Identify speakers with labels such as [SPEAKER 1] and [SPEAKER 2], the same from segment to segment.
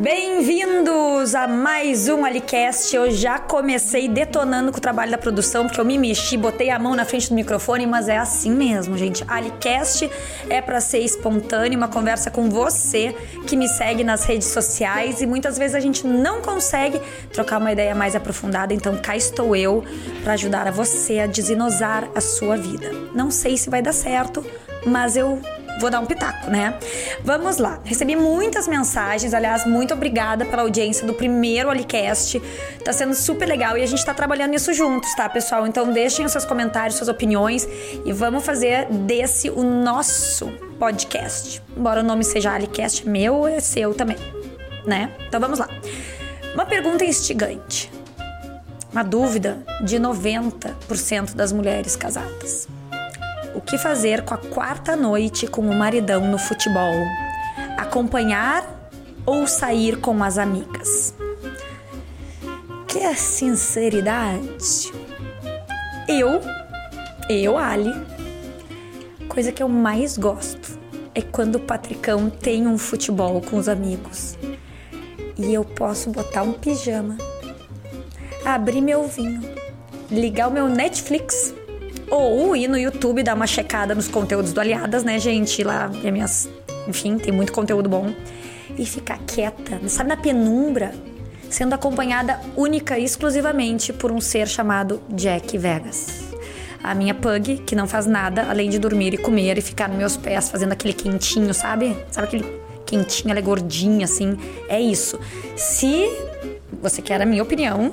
[SPEAKER 1] Bem-vindos a mais um Alicast. Eu já comecei detonando com o trabalho da produção, porque eu me mexi, botei a mão na frente do microfone, mas é assim mesmo, gente. Alicast é para ser espontâneo, uma conversa com você que me segue nas redes sociais e muitas vezes a gente não consegue trocar uma ideia mais aprofundada, então cá estou eu para ajudar a você a desinosar a sua vida. Não sei se vai dar certo, mas eu vou dar um pitaco, né? Vamos lá. Recebi muitas mensagens, aliás, muito obrigada pela audiência do primeiro Alicast. Tá sendo super legal e a gente tá trabalhando nisso juntos, tá, pessoal? Então deixem os seus comentários, suas opiniões e vamos fazer desse o nosso podcast. Embora o nome seja Alicast, meu é seu também, né? Então vamos lá. Uma pergunta instigante. Uma dúvida de 90% das mulheres casadas. O que fazer com a quarta noite com o maridão no futebol? Acompanhar ou sair com as amigas? Que sinceridade? Eu, eu, Ali, coisa que eu mais gosto é quando o Patricão tem um futebol com os amigos e eu posso botar um pijama, abrir meu vinho, ligar o meu Netflix ou ir no YouTube dar uma checada nos conteúdos do Aliadas, né, gente? Lá, minhas. Enfim, tem muito conteúdo bom. E ficar quieta, sabe, na penumbra, sendo acompanhada única e exclusivamente por um ser chamado Jack Vegas. A minha pug, que não faz nada além de dormir e comer e ficar nos meus pés fazendo aquele quentinho, sabe? Sabe aquele quentinho, ela é gordinha, assim? É isso. Se você quer a minha opinião,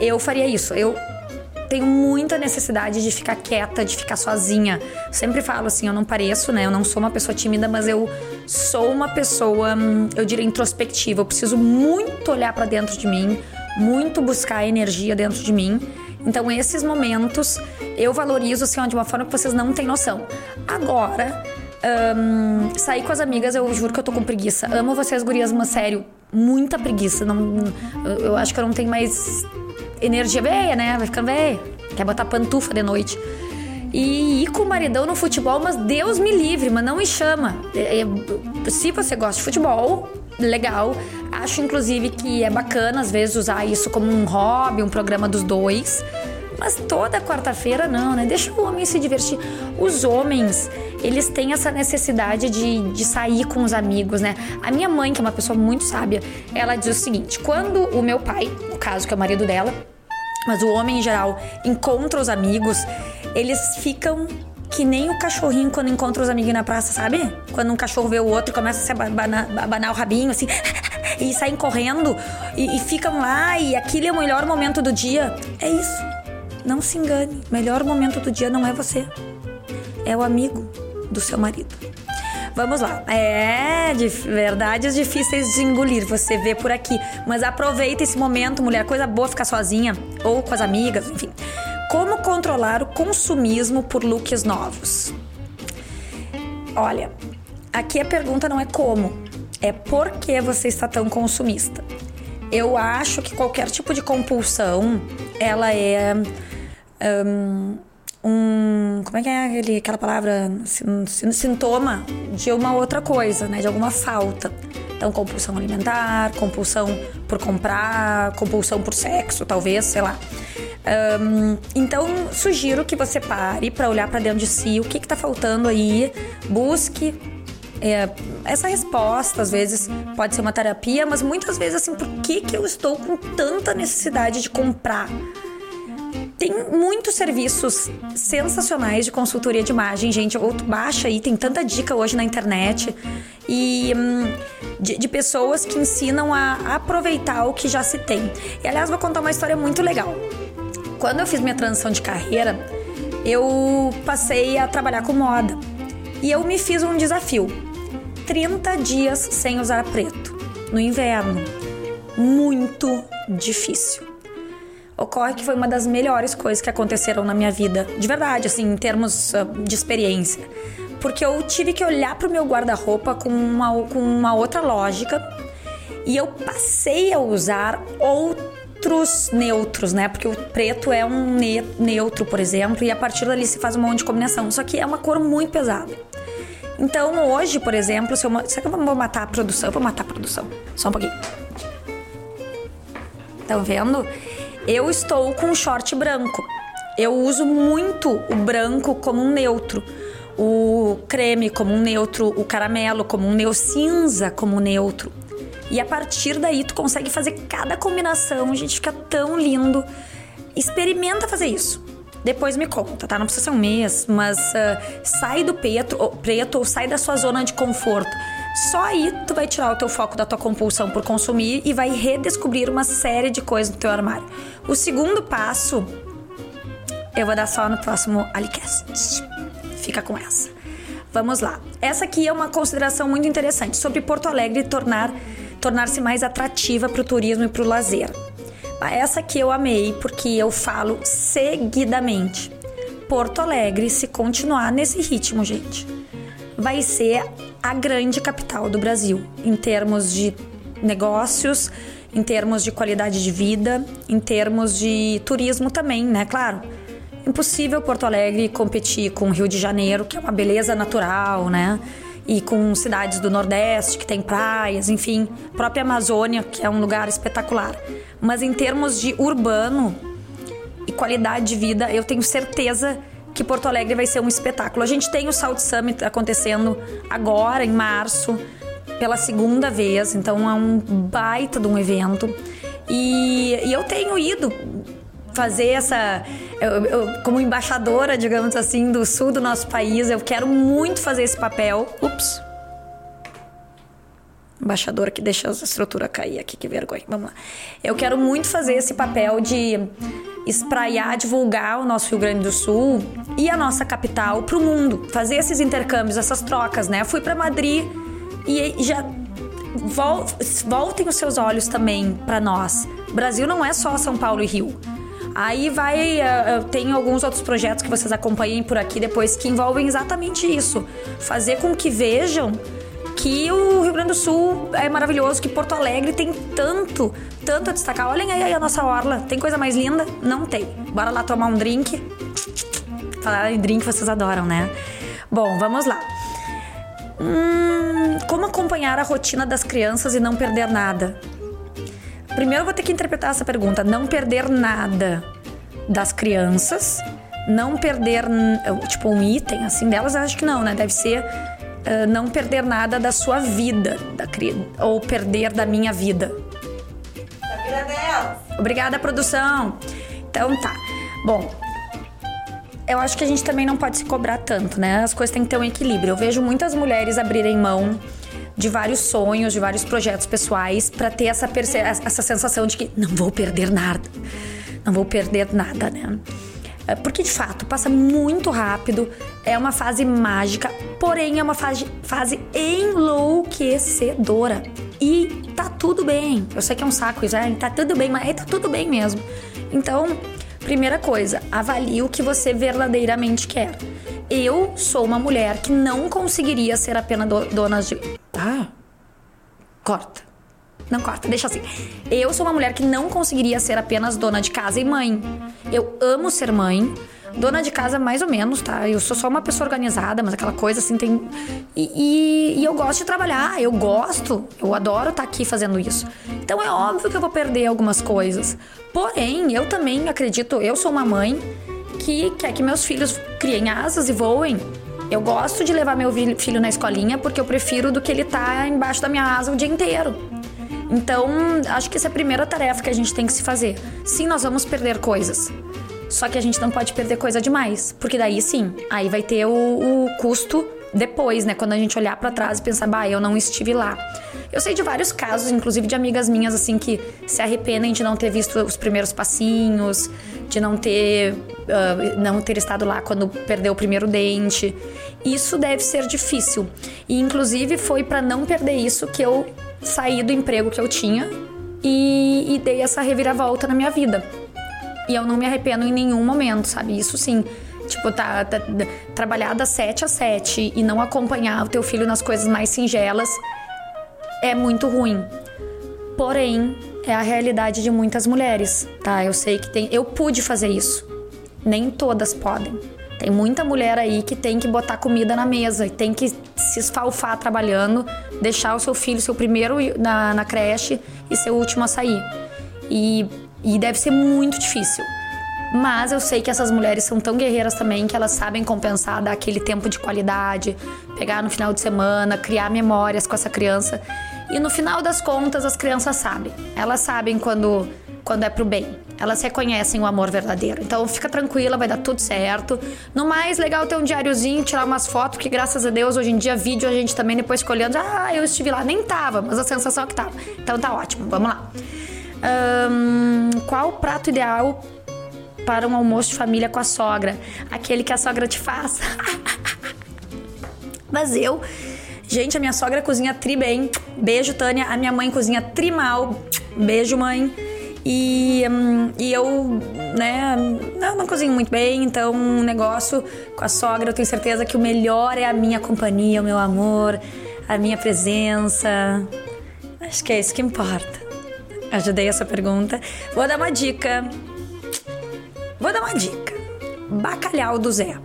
[SPEAKER 1] eu faria isso. Eu tenho muita necessidade de ficar quieta, de ficar sozinha. Sempre falo assim, eu não pareço, né? Eu não sou uma pessoa tímida, mas eu sou uma pessoa, hum, eu diria introspectiva. Eu preciso muito olhar para dentro de mim, muito buscar energia dentro de mim. Então esses momentos eu valorizo assim de uma forma que vocês não têm noção. Agora, um, sair com as amigas, eu juro que eu tô com preguiça. Amo vocês, gurias, mas sério, muita preguiça. Não, eu acho que eu não tenho mais energia velha, né? Vai ficando velha. Quer botar pantufa de noite. E ir com o maridão no futebol, mas Deus me livre, mas não me chama. É, é, se você gosta de futebol, legal. Acho inclusive que é bacana às vezes usar isso como um hobby, um programa dos dois. Mas toda quarta-feira não, né? Deixa o homem se divertir. Os homens, eles têm essa necessidade de, de sair com os amigos, né? A minha mãe, que é uma pessoa muito sábia, ela diz o seguinte: quando o meu pai, no caso que é o marido dela, mas o homem em geral encontra os amigos, eles ficam que nem o cachorrinho quando encontra os amigos na praça, sabe? Quando um cachorro vê o outro e começa a se abanar, abanar o rabinho, assim, e saem correndo e, e ficam lá, e aquele é o melhor momento do dia. É isso. Não se engane, melhor momento do dia não é você, é o amigo do seu marido. Vamos lá. É, de verdades difíceis de engolir, você vê por aqui. Mas aproveita esse momento, mulher. Coisa boa ficar sozinha ou com as amigas, enfim. Como controlar o consumismo por looks novos? Olha, aqui a pergunta não é como, é por que você está tão consumista. Eu acho que qualquer tipo de compulsão, ela é um, como é que é aquele, aquela palavra? Sintoma de uma outra coisa, né? De alguma falta. Então, compulsão alimentar, compulsão por comprar, compulsão por sexo, talvez, sei lá. Um, então, sugiro que você pare para olhar para dentro de si o que está faltando aí, busque é, essa resposta. Às vezes pode ser uma terapia, mas muitas vezes assim, por que, que eu estou com tanta necessidade de comprar? Tem muitos serviços sensacionais de consultoria de imagem, gente. Ou tu baixa aí, tem tanta dica hoje na internet. E hum, de, de, pessoas que ensinam a aproveitar o que já se tem. E aliás, vou contar uma história muito legal. Quando eu fiz minha transição de carreira, eu passei a trabalhar com moda. E eu me fiz um desafio: 30 dias sem usar preto no inverno. Muito difícil ocorre que foi uma das melhores coisas que aconteceram na minha vida, de verdade, assim, em termos uh, de experiência. Porque eu tive que olhar para o meu guarda-roupa com uma, com uma outra lógica e eu passei a usar outros neutros, né? Porque o preto é um ne neutro, por exemplo, e a partir dali se faz um monte de combinação. Só que é uma cor muito pesada. Então hoje, por exemplo, se eu, será que eu vou matar a produção? Eu vou matar a produção. Só um pouquinho. Estão vendo? Eu estou com um short branco. Eu uso muito o branco como um neutro, o creme como um neutro, o caramelo como um neutro, cinza como um neutro. E a partir daí tu consegue fazer cada combinação, gente, fica tão lindo. Experimenta fazer isso. Depois me conta, tá? Não precisa ser um mês, mas uh, sai do preto ou, preto ou sai da sua zona de conforto. Só aí tu vai tirar o teu foco da tua compulsão por consumir e vai redescobrir uma série de coisas no teu armário. O segundo passo eu vou dar só no próximo Alicast. Fica com essa. Vamos lá. Essa aqui é uma consideração muito interessante sobre Porto Alegre tornar tornar-se mais atrativa para o turismo e para o lazer. Essa aqui eu amei porque eu falo seguidamente. Porto Alegre, se continuar nesse ritmo, gente, vai ser a grande capital do Brasil em termos de negócios, em termos de qualidade de vida, em termos de turismo também, né? Claro. Impossível Porto Alegre competir com Rio de Janeiro, que é uma beleza natural, né? e com cidades do Nordeste que tem praias, enfim, própria Amazônia, que é um lugar espetacular. Mas em termos de urbano e qualidade de vida, eu tenho certeza que Porto Alegre vai ser um espetáculo. A gente tem o South Summit acontecendo agora em março, pela segunda vez, então é um baita de um evento. E, e eu tenho ido fazer essa. Eu, eu, como embaixadora, digamos assim, do sul do nosso país, eu quero muito fazer esse papel. Ups. Embaixadora que deixa a estrutura cair aqui, que vergonha. Vamos lá. Eu quero muito fazer esse papel de espraiar, divulgar o nosso Rio Grande do Sul e a nossa capital para o mundo. Fazer esses intercâmbios, essas trocas, né? fui para Madrid e já voltem os seus olhos também para nós. Brasil não é só São Paulo e Rio. Aí vai. Uh, tem alguns outros projetos que vocês acompanhem por aqui depois que envolvem exatamente isso. Fazer com que vejam que o Rio Grande do Sul é maravilhoso, que Porto Alegre tem tanto, tanto a destacar. Olhem aí a nossa orla. Tem coisa mais linda? Não tem. Bora lá tomar um drink. Falar em drink vocês adoram, né? Bom, vamos lá. Hum, como acompanhar a rotina das crianças e não perder nada? Primeiro eu vou ter que interpretar essa pergunta. Não perder nada das crianças, não perder, tipo, um item assim delas, acho que não, né? Deve ser uh, não perder nada da sua vida, da, ou perder da minha vida.
[SPEAKER 2] Da vida delas.
[SPEAKER 1] Obrigada, produção. Então tá. Bom, eu acho que a gente também não pode se cobrar tanto, né? As coisas têm que ter um equilíbrio. Eu vejo muitas mulheres abrirem mão de vários sonhos, de vários projetos pessoais, para ter essa, essa sensação de que não vou perder nada, não vou perder nada, né? É, porque de fato passa muito rápido, é uma fase mágica, porém é uma fase, fase enlouquecedora. E tá tudo bem. Eu sei que é um saco isso, é, tá tudo bem, mas tá tudo bem mesmo. Então, primeira coisa, avalie o que você verdadeiramente quer. Eu sou uma mulher que não conseguiria ser apenas do, dona de ah, corta. Não corta, deixa assim. Eu sou uma mulher que não conseguiria ser apenas dona de casa e mãe. Eu amo ser mãe. Dona de casa, mais ou menos, tá? Eu sou só uma pessoa organizada, mas aquela coisa assim tem. E, e, e eu gosto de trabalhar, eu gosto, eu adoro estar tá aqui fazendo isso. Então é óbvio que eu vou perder algumas coisas. Porém, eu também acredito, eu sou uma mãe que quer que meus filhos criem asas e voem. Eu gosto de levar meu filho na escolinha porque eu prefiro do que ele tá embaixo da minha asa o dia inteiro. Então, acho que essa é a primeira tarefa que a gente tem que se fazer. Sim, nós vamos perder coisas. Só que a gente não pode perder coisa demais, porque daí sim, aí vai ter o, o custo depois, né? Quando a gente olhar para trás e pensar, bah, eu não estive lá. Eu sei de vários casos, inclusive de amigas minhas, assim, que se arrependem de não ter visto os primeiros passinhos, de não ter, uh, não ter estado lá quando perdeu o primeiro dente. Isso deve ser difícil. E, inclusive, foi para não perder isso que eu saí do emprego que eu tinha e, e dei essa reviravolta na minha vida. E eu não me arrependo em nenhum momento, sabe? Isso sim. Tipo, tá, tá, trabalhar das 7 às 7 e não acompanhar o teu filho nas coisas mais singelas é muito ruim. Porém, é a realidade de muitas mulheres, tá? Eu sei que tem. Eu pude fazer isso. Nem todas podem. Tem muita mulher aí que tem que botar comida na mesa tem que se esfalfar trabalhando, deixar o seu filho seu primeiro na, na creche e ser o último a sair. E, e deve ser muito difícil. Mas eu sei que essas mulheres são tão guerreiras também que elas sabem compensar, dar aquele tempo de qualidade, pegar no final de semana, criar memórias com essa criança. E no final das contas, as crianças sabem. Elas sabem quando, quando é pro bem. Elas reconhecem o amor verdadeiro. Então fica tranquila, vai dar tudo certo. No mais, legal ter um diáriozinho, tirar umas fotos, que graças a Deus, hoje em dia, vídeo a gente também depois escolhendo. Ah, eu estive lá. Nem tava, mas a sensação é que tava. Então tá ótimo, vamos lá. Qual o prato ideal para um almoço de família com a sogra? Aquele que a sogra te faz. mas eu Gente, a minha sogra cozinha tri bem. Beijo, Tânia. A minha mãe cozinha tri mal. Beijo, mãe. E, hum, e eu, né, não, não cozinho muito bem, então um negócio com a sogra, eu tenho certeza que o melhor é a minha companhia, o meu amor, a minha presença. Acho que é isso que importa. Ajudei essa pergunta. Vou dar uma dica. Vou dar uma dica. Bacalhau do Zé.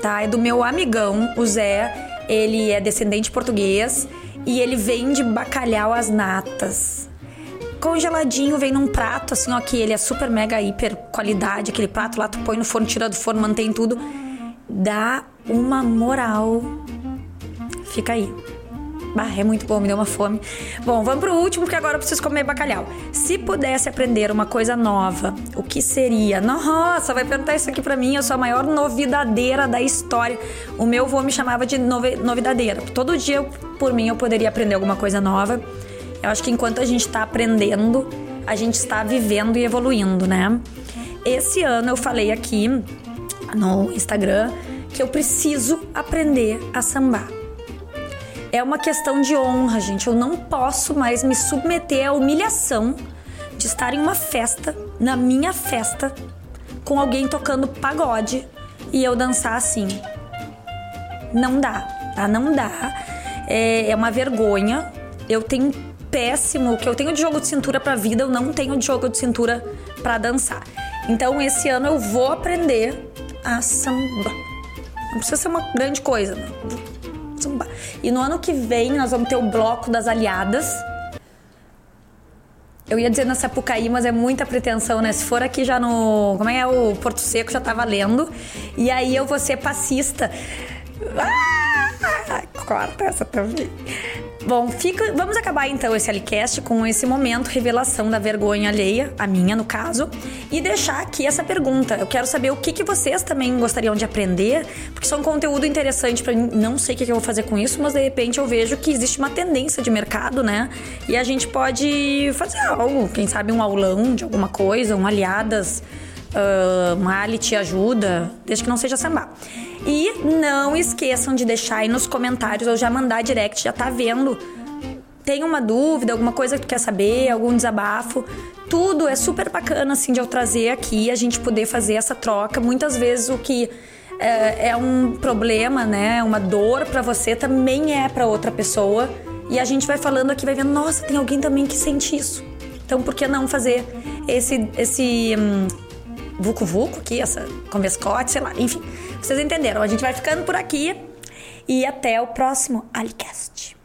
[SPEAKER 1] Tá? É do meu amigão, o Zé ele é descendente português e ele vende bacalhau às natas. Congeladinho, vem num prato, assim, ó, que ele é super mega hiper qualidade. Aquele prato lá, tu põe no forno, tira do forno, mantém tudo. Dá uma moral. Fica aí. Bah, é muito bom, me deu uma fome. Bom, vamos pro último, porque agora eu preciso comer bacalhau. Se pudesse aprender uma coisa nova, o que seria? Nossa, vai perguntar isso aqui pra mim, eu sou a maior novidadeira da história. O meu avô me chamava de novidadeira. Todo dia, por mim, eu poderia aprender alguma coisa nova. Eu acho que enquanto a gente tá aprendendo, a gente está vivendo e evoluindo, né? Esse ano eu falei aqui no Instagram que eu preciso aprender a sambar é uma questão de honra, gente. Eu não posso mais me submeter à humilhação de estar em uma festa, na minha festa, com alguém tocando pagode e eu dançar assim. Não dá, tá? Não dá. É, é uma vergonha. Eu tenho péssimo. Que eu tenho de jogo de cintura pra vida, eu não tenho de jogo de cintura para dançar. Então, esse ano eu vou aprender a samba. Não precisa ser uma grande coisa, não e no ano que vem nós vamos ter o bloco das aliadas. Eu ia dizer na Sapucaí, mas é muita pretensão, né? Se for aqui já no. Como é, o Porto Seco, já tá valendo. E aí eu vou ser passista. Ah, corta essa também. Bom, fica, vamos acabar então esse Alicast com esse momento revelação da vergonha alheia, a minha no caso, e deixar aqui essa pergunta. Eu quero saber o que, que vocês também gostariam de aprender, porque isso é um conteúdo interessante para mim. Não sei o que, que eu vou fazer com isso, mas de repente eu vejo que existe uma tendência de mercado, né? E a gente pode fazer algo, quem sabe um aulão de alguma coisa, um aliadas, uh, Ali te ajuda, desde que não seja samba. E não esqueçam de deixar aí nos comentários ou já mandar direct, já tá vendo. Tem uma dúvida, alguma coisa que tu quer saber, algum desabafo? Tudo é super bacana assim de eu trazer aqui, a gente poder fazer essa troca. Muitas vezes o que é, é um problema, né, uma dor para você também é para outra pessoa. E a gente vai falando aqui, vai vendo, nossa, tem alguém também que sente isso. Então, por que não fazer esse, esse hum, vucu vucu aqui, essa convescote, sei lá, enfim. Vocês entenderam? A gente vai ficando por aqui e até o próximo Alicast.